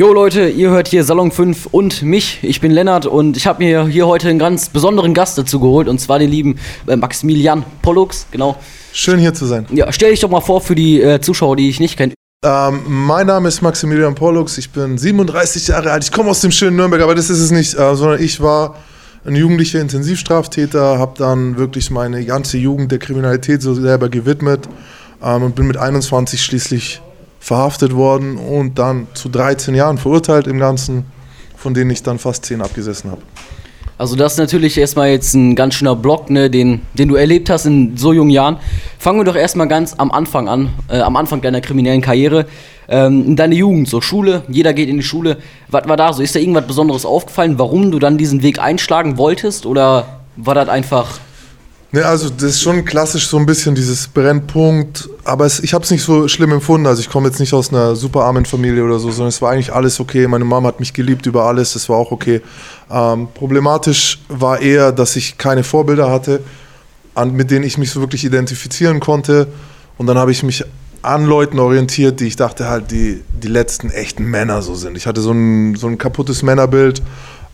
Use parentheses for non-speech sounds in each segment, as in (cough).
Jo Leute, ihr hört hier Salon 5 und mich. Ich bin Lennart und ich habe mir hier heute einen ganz besonderen Gast dazu geholt und zwar den lieben äh, Maximilian Pollux, genau. Schön hier zu sein. Ja, stell dich doch mal vor für die äh, Zuschauer, die ich nicht kenne. Ähm, mein Name ist Maximilian Pollux, ich bin 37 Jahre alt, ich komme aus dem schönen Nürnberg, aber das ist es nicht, äh, sondern ich war ein jugendlicher Intensivstraftäter, habe dann wirklich meine ganze Jugend der Kriminalität so selber gewidmet ähm, und bin mit 21 schließlich verhaftet worden und dann zu 13 Jahren verurteilt im Ganzen, von denen ich dann fast 10 abgesessen habe. Also das ist natürlich erstmal jetzt ein ganz schöner Block, ne, den, den du erlebt hast in so jungen Jahren. Fangen wir doch erstmal ganz am Anfang an, äh, am Anfang deiner kriminellen Karriere. Ähm, in deiner Jugend, so Schule, jeder geht in die Schule. Was war da so? Ist da irgendwas Besonderes aufgefallen, warum du dann diesen Weg einschlagen wolltest? Oder war das einfach Ne, also das ist schon klassisch so ein bisschen dieses Brennpunkt, aber es, ich habe es nicht so schlimm empfunden. Also ich komme jetzt nicht aus einer super armen Familie oder so, sondern es war eigentlich alles okay. Meine Mama hat mich geliebt über alles, das war auch okay. Ähm, problematisch war eher, dass ich keine Vorbilder hatte, an, mit denen ich mich so wirklich identifizieren konnte. Und dann habe ich mich an Leuten orientiert, die ich dachte halt, die, die letzten echten Männer so sind. Ich hatte so ein, so ein kaputtes Männerbild,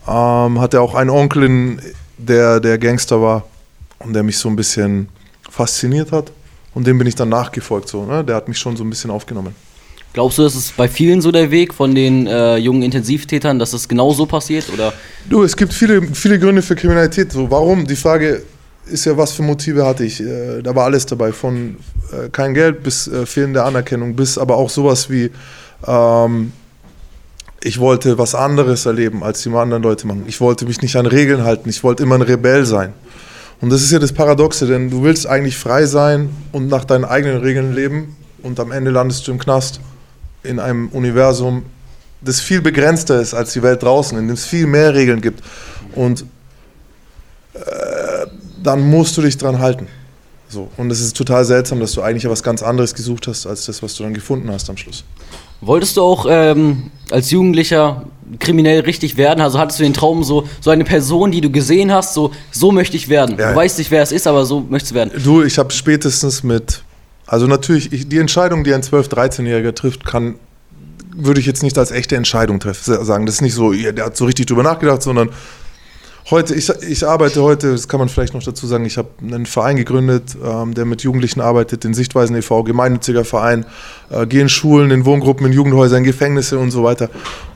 ähm, hatte auch einen Onkel, in, der, der Gangster war und der mich so ein bisschen fasziniert hat. Und dem bin ich dann nachgefolgt. So, ne? Der hat mich schon so ein bisschen aufgenommen. Glaubst du, das ist bei vielen so der Weg von den äh, jungen Intensivtätern, dass das genau so passiert? Oder? Du, es gibt viele, viele Gründe für Kriminalität. So, warum? Die Frage ist ja, was für Motive hatte ich? Äh, da war alles dabei, von äh, kein Geld bis äh, fehlende Anerkennung, bis aber auch sowas wie, ähm, ich wollte was anderes erleben, als die anderen Leute machen. Ich wollte mich nicht an Regeln halten, ich wollte immer ein Rebell sein. Und das ist ja das Paradoxe, denn du willst eigentlich frei sein und nach deinen eigenen Regeln leben und am Ende landest du im Knast in einem Universum, das viel begrenzter ist als die Welt draußen, in dem es viel mehr Regeln gibt. Und äh, dann musst du dich dran halten. So. Und es ist total seltsam, dass du eigentlich was ganz anderes gesucht hast, als das, was du dann gefunden hast am Schluss. Wolltest du auch ähm, als Jugendlicher kriminell richtig werden? Also hattest du den Traum, so, so eine Person, die du gesehen hast, so, so möchte ich werden. Ja, du weißt nicht, wer es ist, aber so möchtest du werden. Du, ich habe spätestens mit, also natürlich, ich, die Entscheidung, die ein 12-, 13-Jähriger trifft, kann, würde ich jetzt nicht als echte Entscheidung treffen, sagen. Das ist nicht so, der hat so richtig drüber nachgedacht, sondern heute, ich, ich arbeite heute, das kann man vielleicht noch dazu sagen, ich habe einen Verein gegründet, ähm, der mit Jugendlichen arbeitet, den Sichtweisen e.V., gemeinnütziger Verein, äh, gehe in Schulen, in Wohngruppen, in Jugendhäusern, in Gefängnisse und so weiter.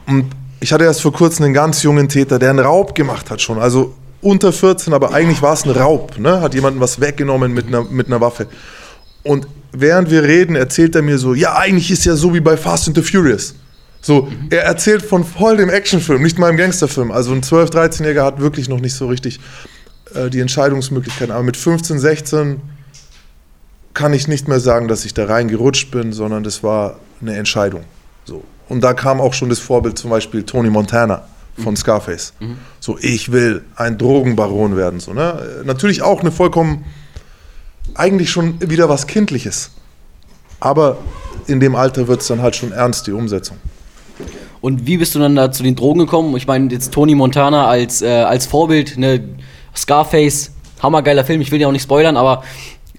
Und ich hatte erst vor kurzem einen ganz jungen Täter, der einen Raub gemacht hat schon, also unter 14, aber eigentlich war es ein Raub, ne? hat jemanden was weggenommen mit einer, mit einer Waffe. Und während wir reden, erzählt er mir so, ja, eigentlich ist ja so wie bei Fast and the Furious. So, mhm. er erzählt von voll dem Actionfilm, nicht mal im Gangsterfilm. Also ein 12-, 13-Jähriger hat wirklich noch nicht so richtig äh, die Entscheidungsmöglichkeiten. Aber mit 15, 16 kann ich nicht mehr sagen, dass ich da reingerutscht bin, sondern das war eine Entscheidung. So. Und da kam auch schon das Vorbild zum Beispiel Tony Montana von mhm. Scarface. Mhm. So, ich will ein Drogenbaron werden. So, ne? Natürlich auch eine vollkommen, eigentlich schon wieder was Kindliches. Aber in dem Alter wird es dann halt schon ernst, die Umsetzung. Und wie bist du dann da zu den Drogen gekommen? Ich meine, jetzt Tony Montana als, äh, als Vorbild, ne, Scarface, hammergeiler Film, ich will ja auch nicht spoilern, aber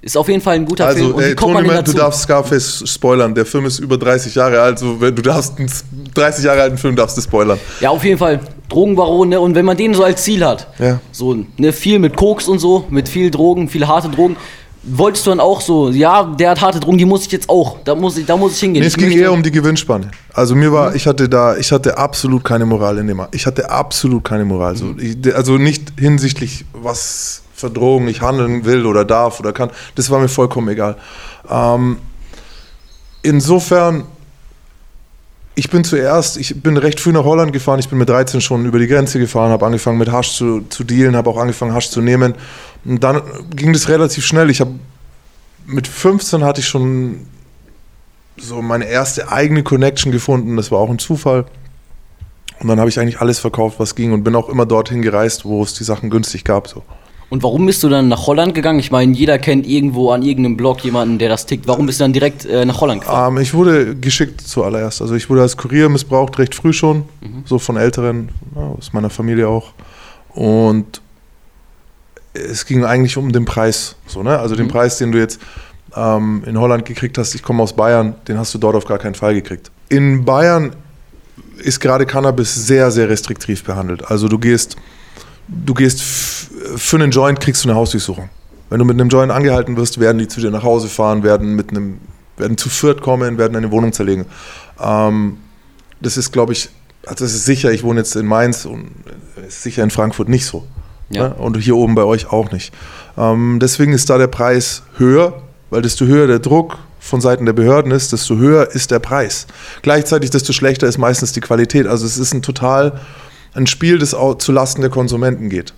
ist auf jeden Fall ein guter also, Film. Ey, Tony, man, du darfst Scarface spoilern. Der Film ist über 30 Jahre alt. Also, du darfst einen 30 Jahre alten Film darfst du spoilern. Ja, auf jeden Fall. Drogenbaron, ne? Und wenn man den so als Ziel hat, ja. so ne, viel mit Koks und so, mit viel Drogen, viele harte Drogen, wolltest du dann auch so, ja, der hat harte Drogen, die muss ich jetzt auch, da muss ich, da muss ich hingehen. Nee, es ging eher um die Gewinnspanne. Also mir war, mhm. ich hatte da, ich hatte absolut keine Moral in dem, ich hatte absolut keine Moral. So, ich, also nicht hinsichtlich, was für Drogen ich handeln will oder darf oder kann, das war mir vollkommen egal. Ähm, insofern, ich bin zuerst, ich bin recht früh nach Holland gefahren, ich bin mit 13 schon über die Grenze gefahren, habe angefangen mit Hasch zu, zu dealen, habe auch angefangen Hasch zu nehmen und dann ging das relativ schnell. Ich habe mit 15 hatte ich schon so meine erste eigene Connection gefunden. Das war auch ein Zufall. Und dann habe ich eigentlich alles verkauft, was ging und bin auch immer dorthin gereist, wo es die Sachen günstig gab. So. Und warum bist du dann nach Holland gegangen? Ich meine, jeder kennt irgendwo an irgendeinem Blog jemanden, der das tickt. Warum bist du dann direkt äh, nach Holland gefahren? Ähm, ich wurde geschickt zuallererst. Also ich wurde als Kurier missbraucht, recht früh schon, mhm. so von Älteren, aus meiner Familie auch. Und es ging eigentlich um den Preis. So, ne? Also den mhm. Preis, den du jetzt ähm, in Holland gekriegt hast, ich komme aus Bayern, den hast du dort auf gar keinen Fall gekriegt. In Bayern ist gerade Cannabis sehr, sehr restriktiv behandelt. Also du gehst, du gehst für einen Joint kriegst du eine Hausdurchsuchung. Wenn du mit einem Joint angehalten wirst, werden die zu dir nach Hause fahren, werden mit einem, werden zu viert kommen, werden eine Wohnung zerlegen. Ähm, das ist, glaube ich, also das ist sicher, ich wohne jetzt in Mainz und ist sicher in Frankfurt nicht so. Ja. Ne? Und hier oben bei euch auch nicht. Ähm, deswegen ist da der Preis höher, weil desto höher der Druck von Seiten der Behörden ist, desto höher ist der Preis. Gleichzeitig, desto schlechter ist meistens die Qualität. Also es ist ein total ein Spiel, das auch zu Lasten der Konsumenten geht.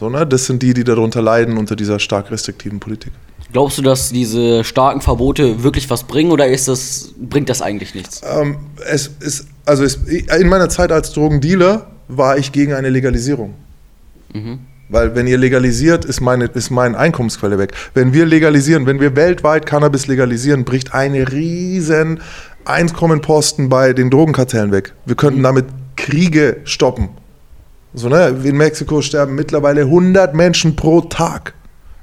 So, ne? Das sind die, die darunter leiden unter dieser stark restriktiven Politik. Glaubst du, dass diese starken Verbote wirklich was bringen oder ist das, bringt das eigentlich nichts? Ähm, es ist, also es, in meiner Zeit als Drogendealer war ich gegen eine Legalisierung. Mhm. Weil wenn ihr legalisiert, ist meine, ist meine Einkommensquelle weg. Wenn wir legalisieren, wenn wir weltweit Cannabis legalisieren, bricht eine riesen Einkommenposten bei den Drogenkartellen weg. Wir könnten mhm. damit Kriege stoppen. So, ne? In Mexiko sterben mittlerweile 100 Menschen pro Tag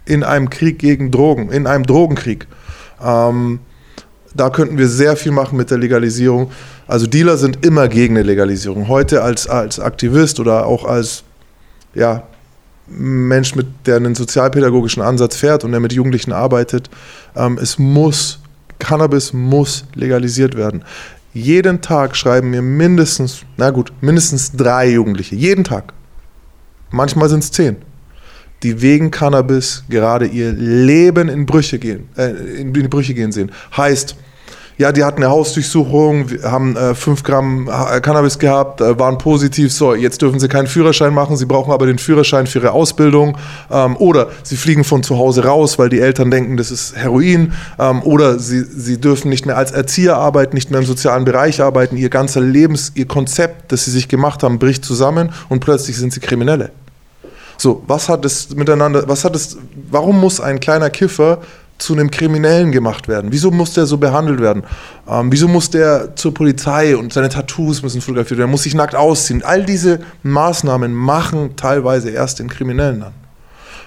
in einem Krieg gegen Drogen, in einem Drogenkrieg. Ähm, da könnten wir sehr viel machen mit der Legalisierung. Also Dealer sind immer gegen eine Legalisierung. Heute als, als Aktivist oder auch als ja, Mensch, mit, der einen sozialpädagogischen Ansatz fährt und der mit Jugendlichen arbeitet, ähm, es muss, Cannabis muss legalisiert werden. Jeden Tag schreiben mir mindestens, na gut, mindestens drei Jugendliche. Jeden Tag. Manchmal sind es zehn. Die wegen Cannabis gerade ihr Leben in Brüche gehen, äh, in die Brüche gehen sehen. Heißt, ja, die hatten eine Hausdurchsuchung, haben äh, 5 Gramm äh, Cannabis gehabt, äh, waren positiv, so, jetzt dürfen sie keinen Führerschein machen, sie brauchen aber den Führerschein für ihre Ausbildung. Ähm, oder sie fliegen von zu Hause raus, weil die Eltern denken, das ist Heroin. Ähm, oder sie, sie dürfen nicht mehr als Erzieher arbeiten, nicht mehr im sozialen Bereich arbeiten. Ihr ganzer Lebens, ihr Konzept, das sie sich gemacht haben, bricht zusammen und plötzlich sind sie Kriminelle. So, was hat es miteinander, was hat es, warum muss ein kleiner Kiffer zu einem Kriminellen gemacht werden? Wieso muss der so behandelt werden? Ähm, wieso muss der zur Polizei und seine Tattoos müssen fotografiert werden? Er muss sich nackt ausziehen. All diese Maßnahmen machen teilweise erst den Kriminellen an.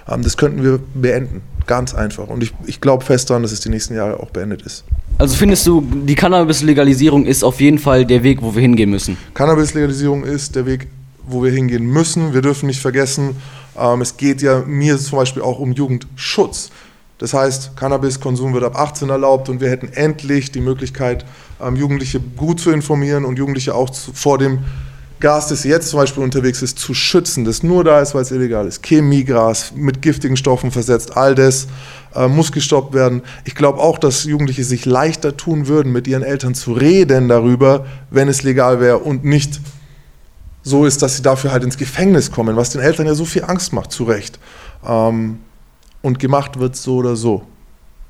Ähm, das könnten wir beenden. Ganz einfach. Und ich, ich glaube fest daran, dass es die nächsten Jahre auch beendet ist. Also findest du, die Cannabis-Legalisierung ist auf jeden Fall der Weg, wo wir hingehen müssen? Cannabis-Legalisierung ist der Weg, wo wir hingehen müssen. Wir dürfen nicht vergessen, ähm, es geht ja mir zum Beispiel auch um Jugendschutz. Das heißt, Cannabiskonsum wird ab 18 erlaubt und wir hätten endlich die Möglichkeit, ähm, Jugendliche gut zu informieren und Jugendliche auch zu, vor dem Gas, das jetzt zum Beispiel unterwegs ist, zu schützen, das nur da ist, weil es illegal ist. Chemiegras mit giftigen Stoffen versetzt, all das äh, muss gestoppt werden. Ich glaube auch, dass Jugendliche sich leichter tun würden, mit ihren Eltern zu reden darüber, wenn es legal wäre und nicht so ist, dass sie dafür halt ins Gefängnis kommen, was den Eltern ja so viel Angst macht, zu Recht. Ähm, und gemacht wird so oder so.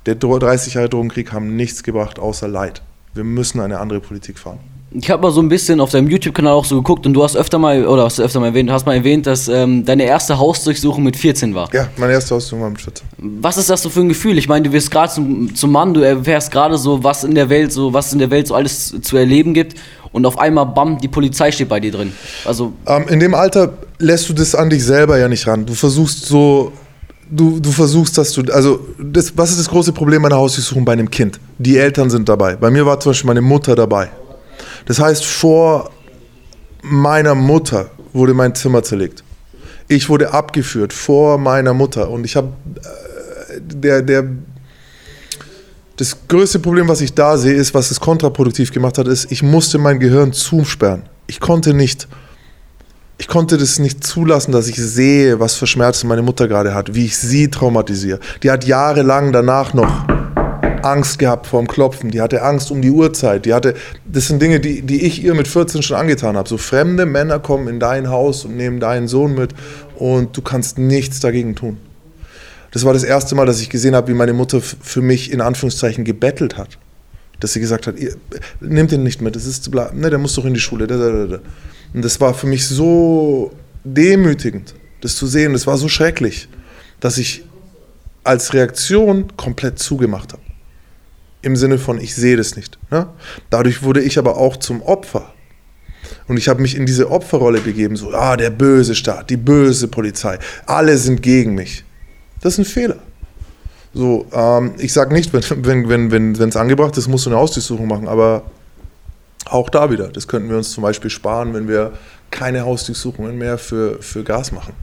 Der 30 Jahre Drogenkrieg haben nichts gebracht außer Leid. Wir müssen eine andere Politik fahren. Ich habe mal so ein bisschen auf deinem YouTube-Kanal auch so geguckt und du hast öfter mal, oder hast du öfter mal erwähnt, hast mal erwähnt, dass ähm, deine erste Hausdurchsuchung mit 14 war. Ja, meine erste Hausdurchsuchung war mit 14. Was ist das so für ein Gefühl? Ich meine, du wirst gerade zum, zum Mann, du erfährst gerade so, was in der Welt so, was in der Welt so alles zu erleben gibt und auf einmal, bam, die Polizei steht bei dir drin. Also ähm, in dem Alter lässt du das an dich selber ja nicht ran. Du versuchst so du, du versuchst, dass du, also das, was ist das große Problem einer Hausdurchsuchung bei einem Kind? Die Eltern sind dabei. Bei mir war zum Beispiel meine Mutter dabei. Das heißt, vor meiner Mutter wurde mein Zimmer zerlegt. Ich wurde abgeführt vor meiner Mutter und ich habe äh, der, der, das größte Problem, was ich da sehe, ist, was es kontraproduktiv gemacht hat, ist, ich musste mein Gehirn zusperren. Ich konnte nicht ich konnte das nicht zulassen, dass ich sehe, was für Schmerzen meine Mutter gerade hat, wie ich sie traumatisiere. Die hat jahrelang danach noch Angst gehabt vor dem Klopfen, die hatte Angst um die Uhrzeit, die hatte, das sind Dinge, die, die ich ihr mit 14 schon angetan habe. So fremde Männer kommen in dein Haus und nehmen deinen Sohn mit und du kannst nichts dagegen tun. Das war das erste Mal, dass ich gesehen habe, wie meine Mutter für mich in Anführungszeichen gebettelt hat. Dass sie gesagt hat, nehmt ihn nicht mit, das ist, ne, der muss doch in die Schule. Da, da, da. Und das war für mich so demütigend, das zu sehen. Das war so schrecklich, dass ich als Reaktion komplett zugemacht habe. Im Sinne von, ich sehe das nicht. Ne? Dadurch wurde ich aber auch zum Opfer. Und ich habe mich in diese Opferrolle begeben, so, ah, der böse Staat, die böse Polizei, alle sind gegen mich. Das ist ein Fehler. So, ähm, ich sage nicht, wenn es wenn, wenn, wenn, angebracht ist, musst du eine Hausdurchsuchung machen, aber Auch da wieder, das könnten wir uns zum Beispiel sparen, wenn wir keine Hausdurchsuchungen mehr für, für Gas machen.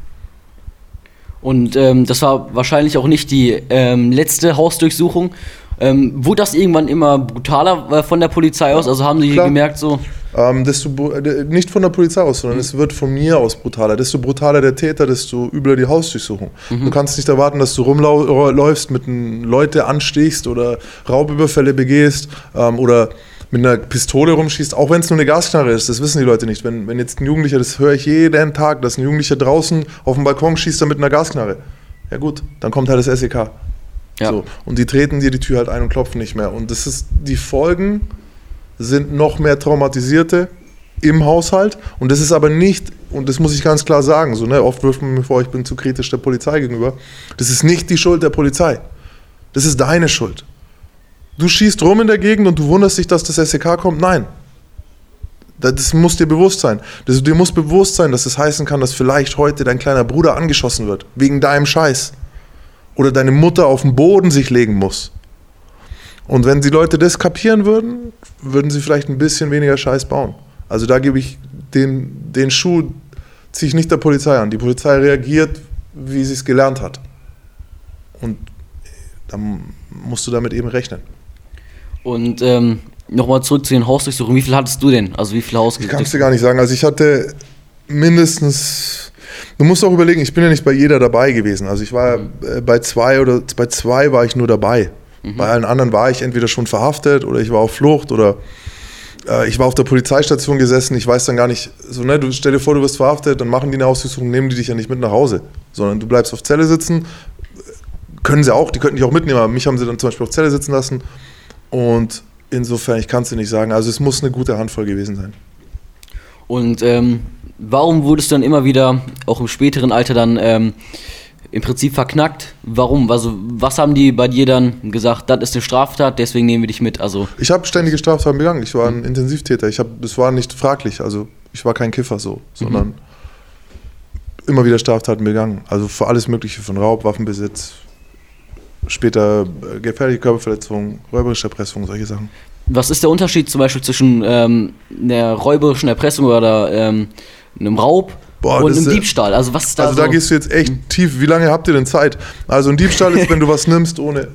Und ähm, das war wahrscheinlich auch nicht die ähm, letzte Hausdurchsuchung. Ähm, wurde das irgendwann immer brutaler äh, von der Polizei aus? Also haben Sie Klar. gemerkt, so. Ähm, desto, äh, nicht von der Polizei aus, sondern es wird von mir aus brutaler. Desto brutaler der Täter, desto übler die Hausdurchsuchung. Du kannst nicht erwarten, dass du rumläufst, mit Leute anstichst oder Raubüberfälle begehst ähm, oder mit einer Pistole rumschießt, auch wenn es nur eine Gasknarre ist. Das wissen die Leute nicht. Wenn, wenn jetzt ein Jugendlicher, das höre ich jeden Tag, dass ein Jugendlicher draußen auf dem Balkon schießt er mit einer Gasknarre. Ja gut, dann kommt halt das SEK. Ja. So. Und die treten dir die Tür halt ein und klopfen nicht mehr. Und das ist, die Folgen sind noch mehr Traumatisierte im Haushalt. Und das ist aber nicht, und das muss ich ganz klar sagen, so, ne, oft wirft man mir vor, ich bin zu kritisch der Polizei gegenüber. Das ist nicht die Schuld der Polizei. Das ist deine Schuld. Du schießt rum in der Gegend und du wunderst dich, dass das SEK kommt. Nein. Das das muss dir bewusst sein. Das, dir muss bewusst sein, dass es heißen kann, dass vielleicht heute dein kleiner Bruder angeschossen wird. Wegen deinem Scheiß oder deine Mutter auf den Boden sich legen muss. Und wenn die Leute das kapieren würden, würden sie vielleicht ein bisschen weniger Scheiß bauen. Also da gebe ich den, den Schuh, ziehe ich nicht der Polizei an. Die Polizei reagiert, wie sie es gelernt hat. Und dann musst du damit eben rechnen. Und ähm, nochmal zurück zu den Hausdurchsuchungen. Wie viel hattest du denn? Also wie viele Ich kann es dir Hausdurchsuchungen? gar nicht sagen. Also ich hatte mindestens. Du musst auch überlegen, ich bin ja nicht bei jeder dabei gewesen. Also ich war äh, bei zwei oder bei zwei war ich nur dabei. Bei allen anderen war ich entweder schon verhaftet oder ich war auf Flucht oder äh, ich war auf der Polizeistation gesessen. Ich weiß dann gar nicht, so ne, du stell dir vor, du wirst verhaftet, dann machen die eine Hausdurchsuchung, nehmen die dich ja nicht mit nach Hause, sondern du bleibst auf Zelle sitzen. Können sie auch, die könnten dich auch mitnehmen, aber mich haben sie dann zum Beispiel auf Zelle sitzen lassen. Und insofern, ich kann es dir nicht sagen. Also es muss eine gute Handvoll gewesen sein. Und ähm, warum wurdest du dann immer wieder, auch im späteren Alter, dann ähm, im Prinzip verknackt? Warum? Also was haben die bei dir dann gesagt? Das ist eine Straftat, deswegen nehmen wir dich mit. Also Ich habe ständige Straftaten begangen. Ich war ein Intensivtäter. Ich hab, das war nicht fraglich. Also ich war kein Kiffer so, sondern immer wieder Straftaten begangen. Also für alles Mögliche von Raub, Waffenbesitz, später äh, gefährliche Körperverletzung, räuberische Erpressung, solche Sachen. was ist der Unterschied zum Beispiel zwischen ähm, einer räuberischen Erpressung oder ähm, einem Raub Boah, und ist- Diebstahl? Also was ist da Also so? da gehst du jetzt echt tief. Wie lange habt ihr denn Zeit? Also ein Diebstahl ist, wenn du was nimmst ohne.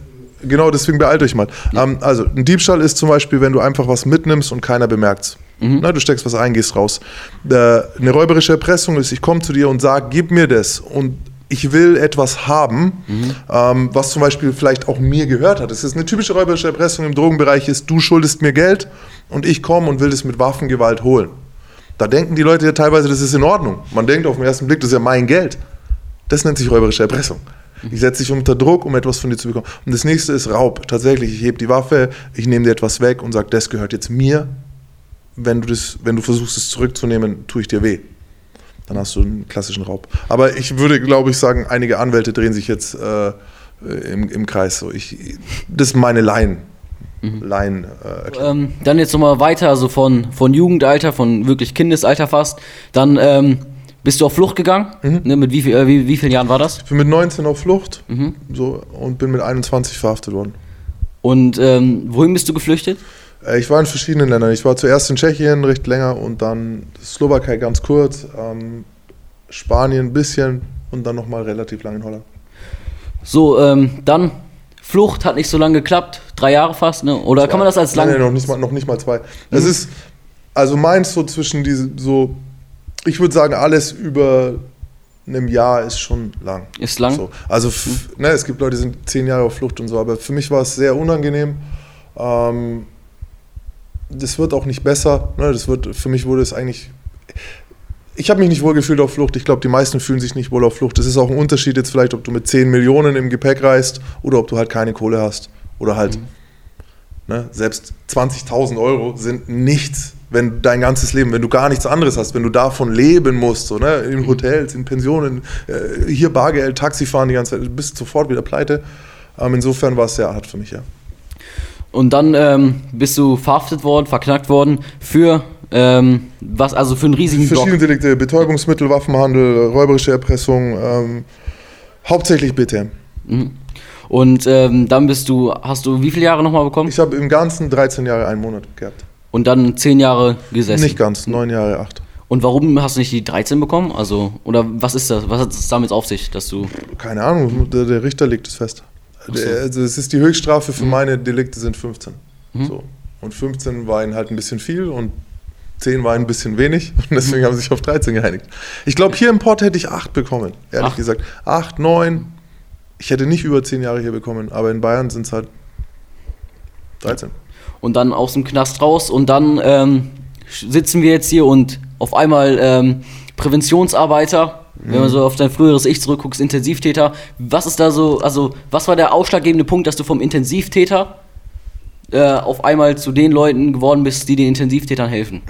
Genau, deswegen beeilt euch mal. Ähm, also ein Diebstahl ist zum Beispiel, wenn du einfach was mitnimmst und keiner bemerkt's. Na, du steckst was ein, gehst raus. Äh, eine räuberische Erpressung ist, ich komme zu dir und sage, gib mir das und ich will etwas haben, ähm, was zum Beispiel vielleicht auch mir gehört hat. Das ist eine typische räuberische Erpressung im Drogenbereich ist, du schuldest mir Geld und ich komme und will das mit Waffengewalt holen. Da denken die Leute ja teilweise, das ist in Ordnung. Man denkt auf den ersten Blick, das ist ja mein Geld. Das nennt sich räuberische Erpressung. Ich setze dich unter Druck, um etwas von dir zu bekommen. Und das nächste ist Raub. Tatsächlich, ich hebe die Waffe, ich nehme dir etwas weg und sage, das gehört jetzt mir. Wenn du, das, wenn du versuchst, es zurückzunehmen, tue ich dir weh. Dann hast du einen klassischen Raub. Aber ich würde, glaube ich, sagen, einige Anwälte drehen sich jetzt äh, im, im Kreis. So. Ich, das ist meine Laien. Laien äh, Erklärung. ähm, dann jetzt nochmal weiter, also von, von Jugendalter, von wirklich Kindesalter fast. Dann ähm, bist du auf Flucht gegangen. Mhm. Ne, mit wie, viel, äh, wie, wie vielen Jahren war das? Ich bin mit 19 auf Flucht so, und bin mit 21 verhaftet worden. Und ähm, wohin bist du geflüchtet? Äh, Ich war in verschiedenen Ländern. Ich war zuerst in Tschechien, recht länger, und dann Slowakei ganz kurz, ähm, Spanien ein bisschen und dann nochmal relativ lang in Holland. So, ähm, dann Flucht hat nicht so lange geklappt, drei Jahre fast, ne? Oder kann man das als Nein, lang? nein, noch nicht mal, noch nicht mal zwei. Es ist, also meins so zwischen diese, so, ich würde sagen, alles über einem Jahr ist schon lang. Ist lang? So. Also, f- ne, es gibt Leute, die sind zehn Jahre auf Flucht und so, aber für mich war es sehr unangenehm. Ähm, das wird auch nicht besser. Ne? Das wird, für mich wurde es eigentlich. Ich habe mich nicht wohl gefühlt auf Flucht. Ich glaube, die meisten fühlen sich nicht wohl auf Flucht. Das ist auch ein Unterschied jetzt vielleicht, ob du mit 10 Millionen im Gepäck reist oder ob du halt keine Kohle hast. Oder halt, ne, selbst 20.000 Euro sind nichts, wenn dein ganzes Leben, wenn du gar nichts anderes hast, wenn du davon leben musst, so, ne, in Hotels, in Pensionen, äh, hier Bargeld, Taxifahren die ganze Zeit, du bist sofort wieder pleite. Ähm, insofern war es sehr hart für mich, ja. Und dann ähm, bist du verhaftet worden, verknackt worden für ähm, was, also für einen riesigen Verschiedene Block. Delikte, Betäubungsmittel, Waffenhandel, räuberische Erpressung, ähm, hauptsächlich BTM. Mhm. Und ähm, dann bist du, hast du wie viele Jahre nochmal bekommen? Ich habe im Ganzen 13 Jahre, einen Monat gehabt. Und dann zehn Jahre gesessen. Nicht ganz, neun Jahre, acht. Und warum hast du nicht die 13 bekommen? Also, oder was ist das? Was hat es damit auf sich, dass du. Keine Ahnung, der, der Richter legt es fest. so. Also es ist die Höchststrafe für meine Delikte sind 15. So. Und 15 war ihnen halt ein bisschen viel und 10 war ein bisschen wenig (laughs) und deswegen haben sie sich auf 13 geeinigt. Ich glaube, hier im Port hätte ich 8 bekommen, ehrlich Acht? gesagt. 8, 9. Ich hätte nicht über 10 Jahre hier bekommen, aber in Bayern sind es halt 13. Und dann aus dem Knast raus und dann ähm, sitzen wir jetzt hier und auf einmal ähm, Präventionsarbeiter, wenn man so auf dein früheres Ich zurückguckst, Intensivtäter. Was ist da so, also was war der ausschlaggebende Punkt, dass du vom Intensivtäter äh, auf einmal zu den Leuten geworden bist, die den Intensivtätern helfen?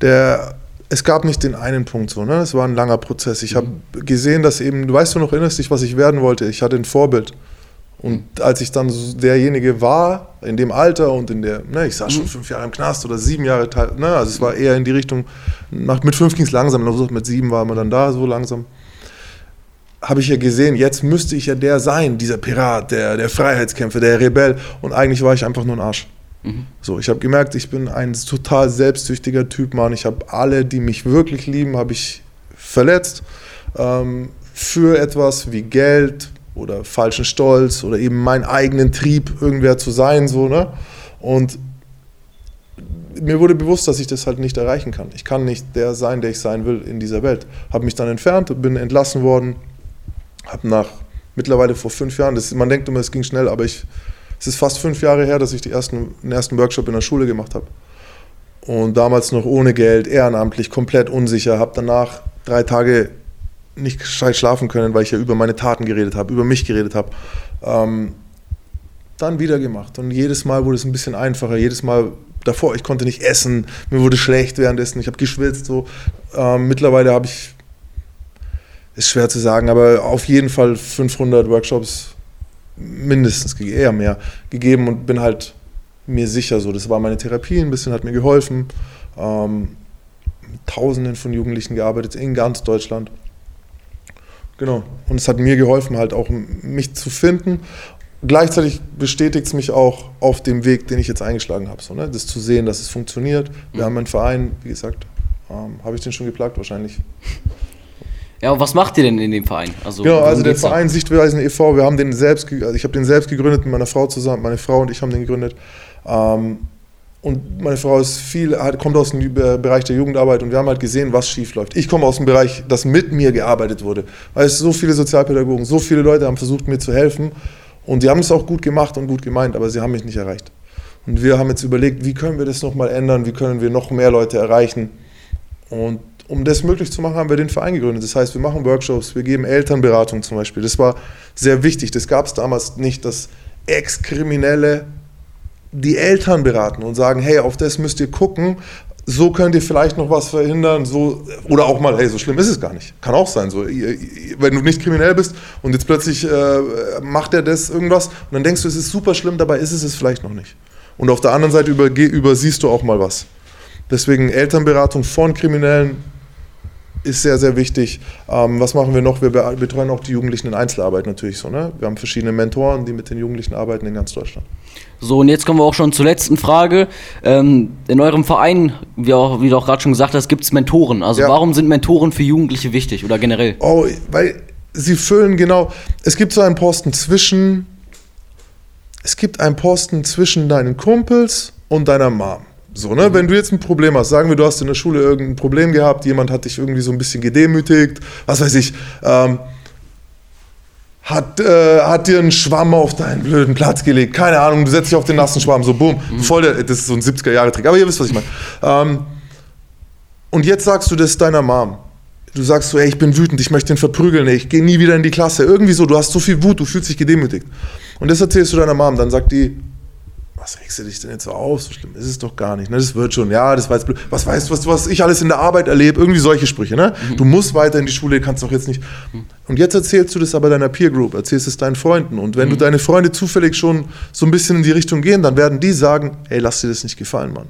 Der, es gab nicht den einen Punkt so, ne? Es war ein langer Prozess. Ich habe gesehen, dass eben, du weißt du noch, erinnerst dich, was ich werden wollte. Ich hatte ein Vorbild. Und als ich dann so derjenige war, in dem Alter und in der, ne, ich saß schon fünf Jahre im Knast oder sieben Jahre, ne, also es war eher in die Richtung, mit fünf ging es langsam, also mit sieben war man dann da, so langsam. Habe ich ja gesehen, jetzt müsste ich ja der sein, dieser Pirat, der, der Freiheitskämpfer, der Rebell. Und eigentlich war ich einfach nur ein Arsch. So, ich habe gemerkt, ich bin ein total selbstsüchtiger Typ, Mann. Ich habe alle, die mich wirklich lieben, habe ich verletzt. Ähm, für etwas wie Geld oder falschen Stolz oder eben meinen eigenen Trieb, irgendwer zu sein, so, ne? Und mir wurde bewusst, dass ich das halt nicht erreichen kann. Ich kann nicht der sein, der ich sein will in dieser Welt. Habe mich dann entfernt, bin entlassen worden, habe nach mittlerweile vor fünf Jahren, das, man denkt immer, es ging schnell, aber ich, es ist fast fünf Jahre her, dass ich die ersten, den ersten Workshop in der Schule gemacht habe. Und damals noch ohne Geld, ehrenamtlich, komplett unsicher, habe danach drei Tage nicht gescheit schlafen können, weil ich ja über meine Taten geredet habe, über mich geredet habe. Ähm, dann wieder gemacht. Und jedes Mal wurde es ein bisschen einfacher. Jedes Mal davor, ich konnte nicht essen, mir wurde schlecht währenddessen, ich habe geschwitzt. So. Ähm, mittlerweile habe ich, ist schwer zu sagen, aber auf jeden Fall 500 Workshops mindestens, eher mehr, gegeben und bin halt mir sicher so. Das war meine Therapie, ein bisschen hat mir geholfen. Ähm, mit Tausenden von Jugendlichen gearbeitet in ganz Deutschland. Genau. Und es hat mir geholfen, halt auch mich zu finden. Gleichzeitig bestätigt es mich auch auf dem Weg, den ich jetzt eingeschlagen habe. So, ne? Das zu sehen, dass es funktioniert. Wir haben einen Verein, wie gesagt, ähm, habe ich den schon geplagt wahrscheinlich. Ja, und was macht ihr denn in dem Verein? Also, worum also der? Verein Sichtweisen e.V., wir haben den selbst, also ich habe den selbst gegründet mit meiner Frau zusammen, meine Frau und ich haben den gegründet. Ähm, und meine Frau ist viel, hat, kommt aus dem Be- Bereich der Jugendarbeit und wir haben halt gesehen, was schief läuft. Ich komme aus dem Bereich, dass mit mir gearbeitet wurde. Weil es so viele Sozialpädagogen, so viele Leute haben versucht, mir zu helfen. Und die haben es auch gut gemacht und gut gemeint, aber sie haben mich nicht erreicht. Und wir haben jetzt überlegt, wie können wir das nochmal ändern, wie können wir noch mehr Leute erreichen. Und um das möglich zu machen, haben wir den Verein gegründet. Das heißt, wir machen Workshops, wir geben Elternberatung zum Beispiel. Das war sehr wichtig. Das gab es damals nicht, dass Ex-Kriminelle die Eltern beraten und sagen, hey, auf das müsst ihr gucken, so könnt ihr vielleicht noch was verhindern, so, oder auch mal, hey, so schlimm ist es gar nicht. Kann auch sein, so, wenn du nicht kriminell bist und jetzt plötzlich äh, macht er das irgendwas und dann denkst du, es ist super schlimm, dabei ist es es vielleicht noch nicht. Und auf der anderen Seite überge- übersiehst du auch mal was. Deswegen Elternberatung von Kriminellen ist sehr, sehr wichtig. Ähm, was machen wir noch? Wir be- betreuen auch die Jugendlichen in Einzelarbeit natürlich so. Ne? Wir haben verschiedene Mentoren, die mit den Jugendlichen arbeiten in ganz Deutschland. So, und jetzt kommen wir auch schon zur letzten Frage. Ähm, in eurem Verein, wie, auch, wie du auch gerade schon gesagt hast, gibt es Mentoren. Also Ja. warum sind Mentoren für Jugendliche wichtig oder generell? Oh, weil sie füllen genau. Es gibt so einen Posten zwischen. Es gibt einen Posten zwischen deinen Kumpels und deiner Mom. So, ne? Wenn du jetzt ein Problem hast, sagen wir, du hast in der Schule irgendein Problem gehabt, jemand hat dich irgendwie so ein bisschen gedemütigt, was weiß ich, ähm, hat, äh, hat dir einen Schwamm auf deinen blöden Platz gelegt, keine Ahnung, du setzt dich auf den nassen Schwamm, so boom, voll der, das ist so ein 70er-Jahre-Trick, aber ihr wisst, was ich meine. Ähm, und jetzt sagst du das deiner Mom. Du sagst so, ey, ich bin wütend, ich möchte ihn verprügeln, ey, ich gehe nie wieder in die Klasse. Irgendwie so, du hast so viel Wut, du fühlst dich gedemütigt. Und das erzählst du deiner Mom, dann sagt die, was regst du dich denn jetzt so auf? So schlimm ist es doch gar nicht. Ne? Das wird schon, ja, das war jetzt blöd. Was weißt du, was, was ich alles in der Arbeit erlebe? Irgendwie solche Sprüche. Ne? Du musst weiter in die Schule, kannst doch jetzt nicht. Und jetzt erzählst du das aber deiner Peer Group, erzählst es deinen Freunden. Und wenn du deine Freunde zufällig schon so ein bisschen in die Richtung gehen, dann werden die sagen, ey, lass dir das nicht gefallen, Mann.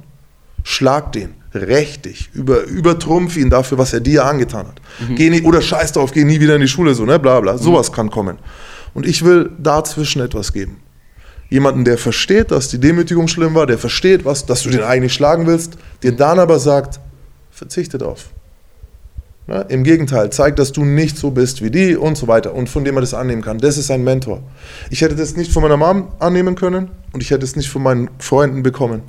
Schlag den, räch dich, über, übertrumpf ihn dafür, was er dir angetan hat. Geh nie, oder scheiß drauf, geh nie wieder in die Schule, so, ne, bla bla. Sowas kann kommen. Und ich will dazwischen etwas geben. Jemanden, der versteht, dass die Demütigung schlimm war, der versteht, was, dass du den eigentlich schlagen willst, dir dann aber sagt, verzichte darauf. Ja, Im Gegenteil, zeig, dass du nicht so bist wie die und so weiter und von dem man das annehmen kann. Das ist ein Mentor. Ich hätte das nicht von meiner Mom annehmen können und ich hätte es nicht von meinen Freunden bekommen.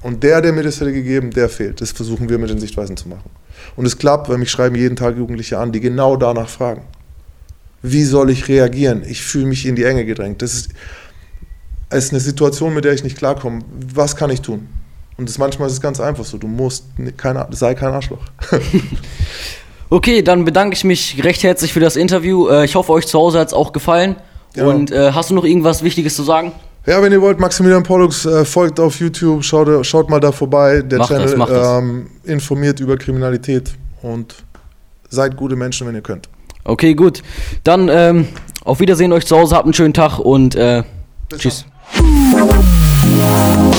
Und der, der mir das hätte gegeben, der fehlt. Das versuchen wir mit den Sichtweisen zu machen. Und es klappt, weil mich schreiben jeden Tag Jugendliche an, die genau danach fragen. Wie soll ich reagieren? Ich fühle mich in die Enge gedrängt. Das ist, es ist eine Situation, mit der ich nicht klarkomme. Was kann ich tun? Und das, manchmal ist es ganz einfach so. Du musst, kein, sei kein Arschloch. (laughs) okay, dann bedanke ich mich recht herzlich für das Interview. Äh, ich hoffe, euch zu Hause hat es auch gefallen. Ja. Und äh, hast du noch irgendwas Wichtiges zu sagen? Ja, wenn ihr wollt, Maximilian Pollux äh, folgt auf YouTube, schaut, schaut mal da vorbei. Der macht Channel das, ähm, informiert über Kriminalität und seid gute Menschen, wenn ihr könnt. Okay, gut. Dann ähm, auf Wiedersehen euch zu Hause, habt einen schönen Tag und äh, tschüss. Oh.